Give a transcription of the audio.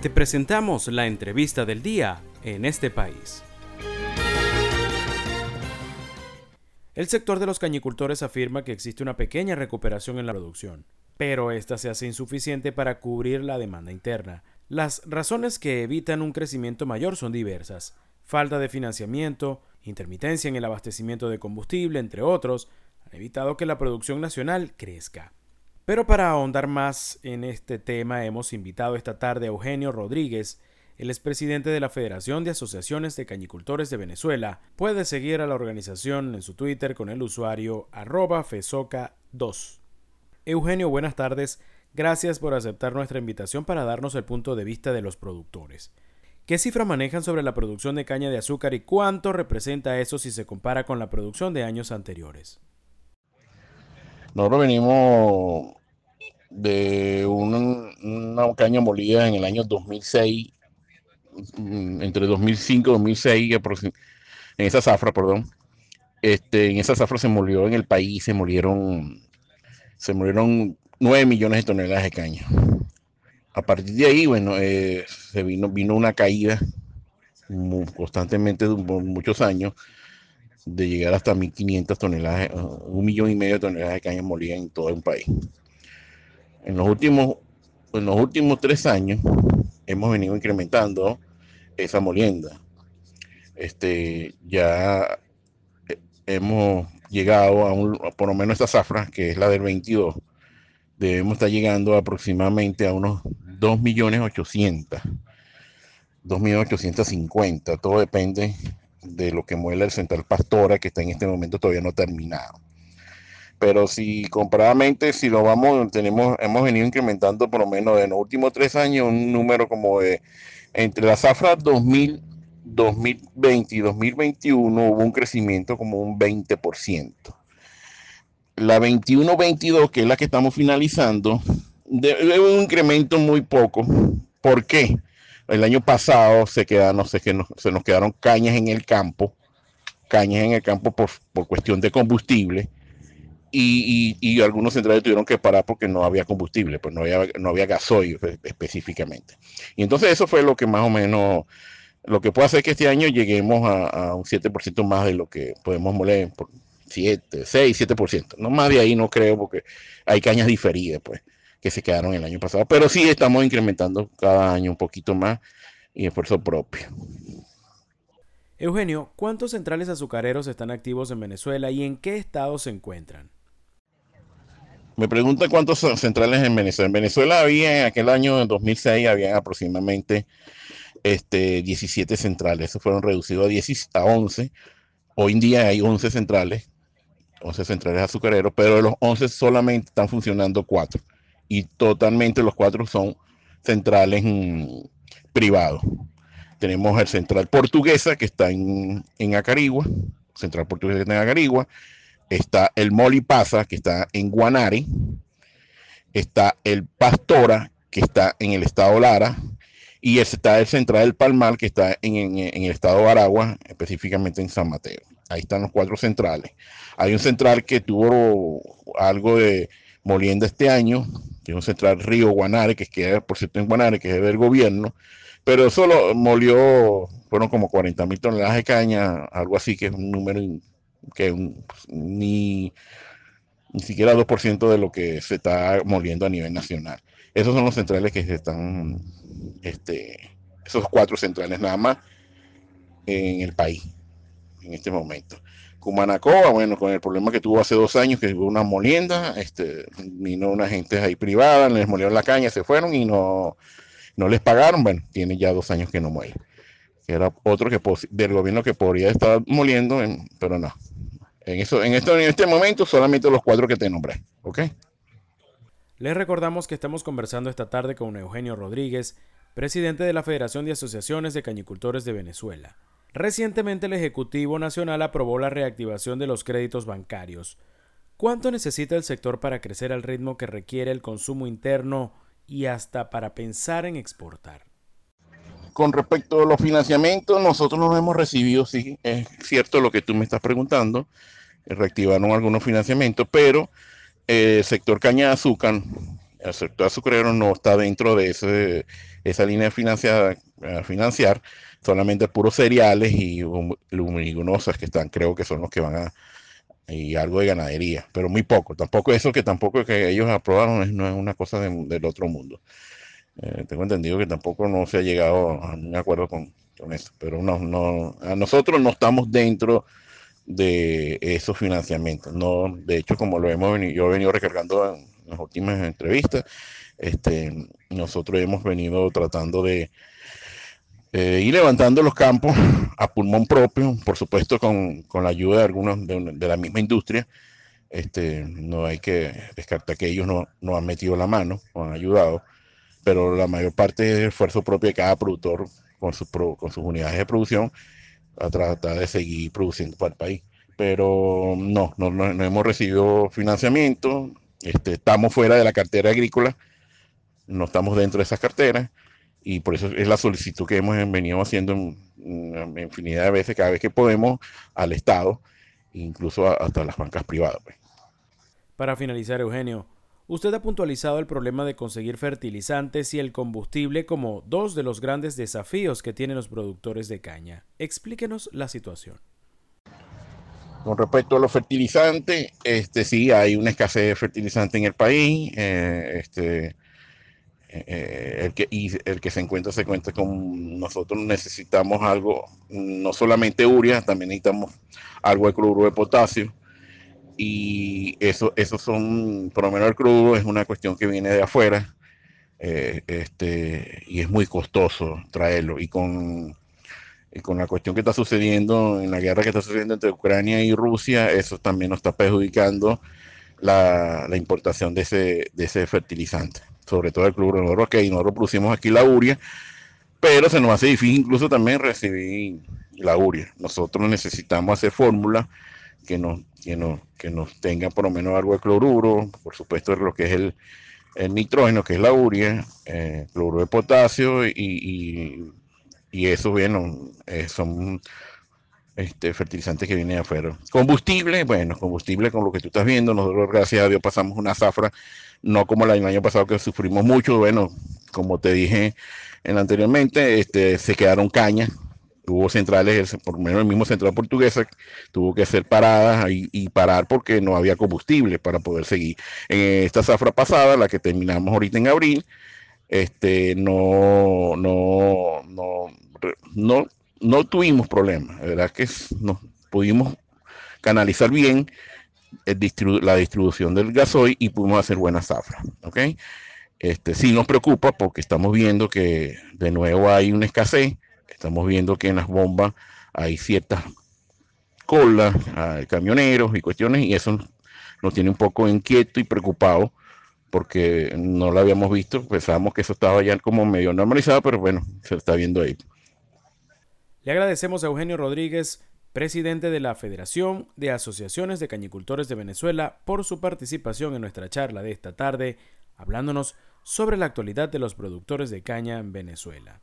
Te presentamos la entrevista del día en este país. El sector de los cañicultores afirma que existe una pequeña recuperación en la producción, pero esta se hace insuficiente para cubrir la demanda interna. Las razones que evitan un crecimiento mayor son diversas. Falta de financiamiento, intermitencia en el abastecimiento de combustible, entre otros, han evitado que la producción nacional crezca. Pero para ahondar más en este tema hemos invitado esta tarde a Eugenio Rodríguez, el expresidente de la Federación de Asociaciones de Cañicultores de Venezuela. Puede seguir a la organización en su Twitter con el usuario arroba fesoca2. Eugenio, buenas tardes. Gracias por aceptar nuestra invitación para darnos el punto de vista de los productores. ¿Qué cifra manejan sobre la producción de caña de azúcar y cuánto representa eso si se compara con la producción de años anteriores? Nosotros venimos de una, caña molida en el año 2006, mm, entre 2005 y 2006, en esa zafra, perdón. Este, en esa zafra se molió en el país, se molieron, se molieron 9 millones de toneladas de caña. A partir de ahí, bueno, eh, se vino, vino una caída constantemente por muchos años de llegar hasta 1.500 toneladas, un millón y medio de toneladas de caña molida en todo el país. En los últimos, en los últimos tres años hemos venido incrementando esa molienda. Este, ya hemos llegado a, un, por lo menos esta zafra, que es la del 22, debemos estar llegando aproximadamente a unos 2.800.000, 2.850. Todo depende de lo que muela el Central Pastora, que está en este momento todavía no terminado. Pero si comparadamente, si lo vamos, tenemos, hemos venido incrementando por lo menos en los últimos tres años un número como de entre la zafra 2000, 2020 y 2021 hubo un crecimiento como un 20%. La 21-22, que es la que estamos finalizando, debe un incremento muy poco. ¿Por qué? El año pasado se quedaron, sé, que se nos quedaron cañas en el campo, cañas en el campo por, cuestión de combustible, y, algunos centrales tuvieron que parar porque no había combustible, pues no había, no había gasoil específicamente. Y entonces eso fue lo que más o menos, lo que puede hacer que este año lleguemos a, un 7% más de lo que podemos moler, por 7, 6, 7%. No más de ahí no creo porque hay cañas diferidas, pues que se quedaron el año pasado. Pero sí estamos incrementando cada año un poquito más y esfuerzo propio. Eugenio, ¿cuántos centrales azucareros están activos en Venezuela y en qué estado se encuentran? Me pregunta cuántos centrales en Venezuela. En Venezuela había en aquel año, en 2006, había aproximadamente este, 17 centrales. Esos fueron reducidos a, 10, a 11. Hoy en día hay 11 centrales, 11 centrales azucareros, pero de los 11 solamente están funcionando 4 y totalmente los cuatro son centrales mm, privados. Tenemos el central portuguesa que está en, en Acarigua, central portuguesa que está en Acarigua, está el Molipasa que está en Guanare, está el Pastora que está en el estado Lara, y está el central del Palmar que está en, en, el estado de Aragua, específicamente en San Mateo. Ahí están los cuatro centrales. Hay un central que tuvo algo de molienda este año, que es un central Río Guanare, que queda, por cierto, en Guanare, que es del gobierno, pero solo molió, fueron como 40 mil toneladas de caña, algo así, que es un número que ni, ni siquiera 2% de lo que se está moliendo a nivel nacional. Esos son los centrales que se están, este, esos cuatro centrales nada más en el país en este momento. Cumanacoa, bueno, con el problema que tuvo hace dos años, que hubo una molienda, este, vino una gente ahí privada, les molieron la caña, se fueron y no, no les pagaron, bueno, tiene ya dos años que no muere. Era otro que del gobierno que podría estar moliendo, pero no. En, esto, en este momento solamente los cuatro que te nombré, ¿ok? Les recordamos que estamos conversando esta tarde con Eugenio Rodríguez, presidente de la Federación de Asociaciones de Cañicultores de Venezuela. Recientemente el Ejecutivo Nacional aprobó la reactivación de los créditos bancarios. ¿Cuánto necesita el sector para crecer al ritmo que requiere el consumo interno y hasta para pensar en exportar? Con respecto a los financiamientos, nosotros los hemos recibido, sí, es cierto lo que tú me estás preguntando, reactivaron algunos financiamientos, pero eh, el sector caña de azúcar el sector azucarero no está dentro de esa línea financiada, a financiar, solamente puros cereales y luminosas que están, creo que son los que van a, y algo de ganadería, pero muy poco. Tampoco eso que tampoco que ellos aprobaron no es una cosa del otro mundo. Eh, tengo entendido que tampoco no se ha llegado a un acuerdo con, con eso, pero no, no, a nosotros no estamos dentro de esos financiamientos. No, de hecho, como lo hemos venido, yo he venido recargando en las últimas entrevistas, este, nosotros hemos venido tratando de eh, ir levantando los campos a pulmón propio, por supuesto con, con la ayuda de algunos de, de, la misma industria. Este, no hay que descartar que ellos no, no han metido la mano, o han ayudado, pero la mayor parte es esfuerzo propio de cada productor con, su, con sus unidades de producción a tratar de seguir produciendo para el país. Pero no, no, no, hemos recibido financiamiento, este, estamos fuera de la cartera agrícola, no estamos dentro de esas carteras y por eso es la solicitud que hemos venido haciendo en, infinidad de veces, cada vez que podemos, al Estado, incluso hasta las bancas privadas. Pues. Para finalizar, Eugenio, Usted ha puntualizado el problema de conseguir fertilizantes y el combustible como dos de los grandes desafíos que tienen los productores de caña. Explíquenos la situación. Con respecto a los fertilizantes, este, sí, hay una escasez de fertilizantes en el país. Eh, este, eh, el, que, el que se encuentra, se cuenta con nosotros necesitamos algo, no solamente urea, también necesitamos algo de cloruro de potasio y eso, eso son, por lo menos el crudo es una cuestión que viene de afuera eh, este, y es muy costoso traerlo. Y con, con la cuestión que está sucediendo, en la guerra que está sucediendo entre Ucrania y Rusia, eso también nos está perjudicando la, la importación de ese, de ese fertilizante, sobre todo el cloruro. Nosotros, que nosotros producimos aquí la uria, pero se nos hace difícil incluso también recibir la uria. Nosotros necesitamos hacer fórmulas que nos, que nos, que nos tengan por lo menos algo de cloruro, por supuesto lo que es el, el nitrógeno, que es la urea, eh, cloruro de potasio y, y, y eso, bueno, eh, son este, fertilizantes que vienen de afuera. Combustible, bueno, combustible con lo que tú estás viendo, nosotros gracias a Dios pasamos una zafra, no como el año pasado que sufrimos mucho, bueno, como te dije en anteriormente, este, se quedaron cañas, hubo centrales, por lo menos el mismo central portuguesa, tuvo que hacer paradas y, parar porque no había combustible para poder seguir. En esta zafra pasada, la que terminamos ahorita en abril, este, no, no, no, no, no tuvimos problemas, la verdad que nos pudimos canalizar bien la distribución del gasoil y pudimos hacer buena zafra, ¿ok? Este, sí nos preocupa porque estamos viendo que de nuevo hay una escasez, Estamos viendo que en las bombas hay ciertas colas, hay camioneros y cuestiones, y eso nos tiene un poco inquieto y preocupado porque no lo habíamos visto, pensábamos que eso estaba ya como medio normalizado, pero bueno, se está viendo ahí. Le agradecemos a Eugenio Rodríguez, presidente de la Federación de Asociaciones de Cañicultores de Venezuela, por su participación en nuestra charla de esta tarde, hablándonos sobre la actualidad de los productores de caña en Venezuela.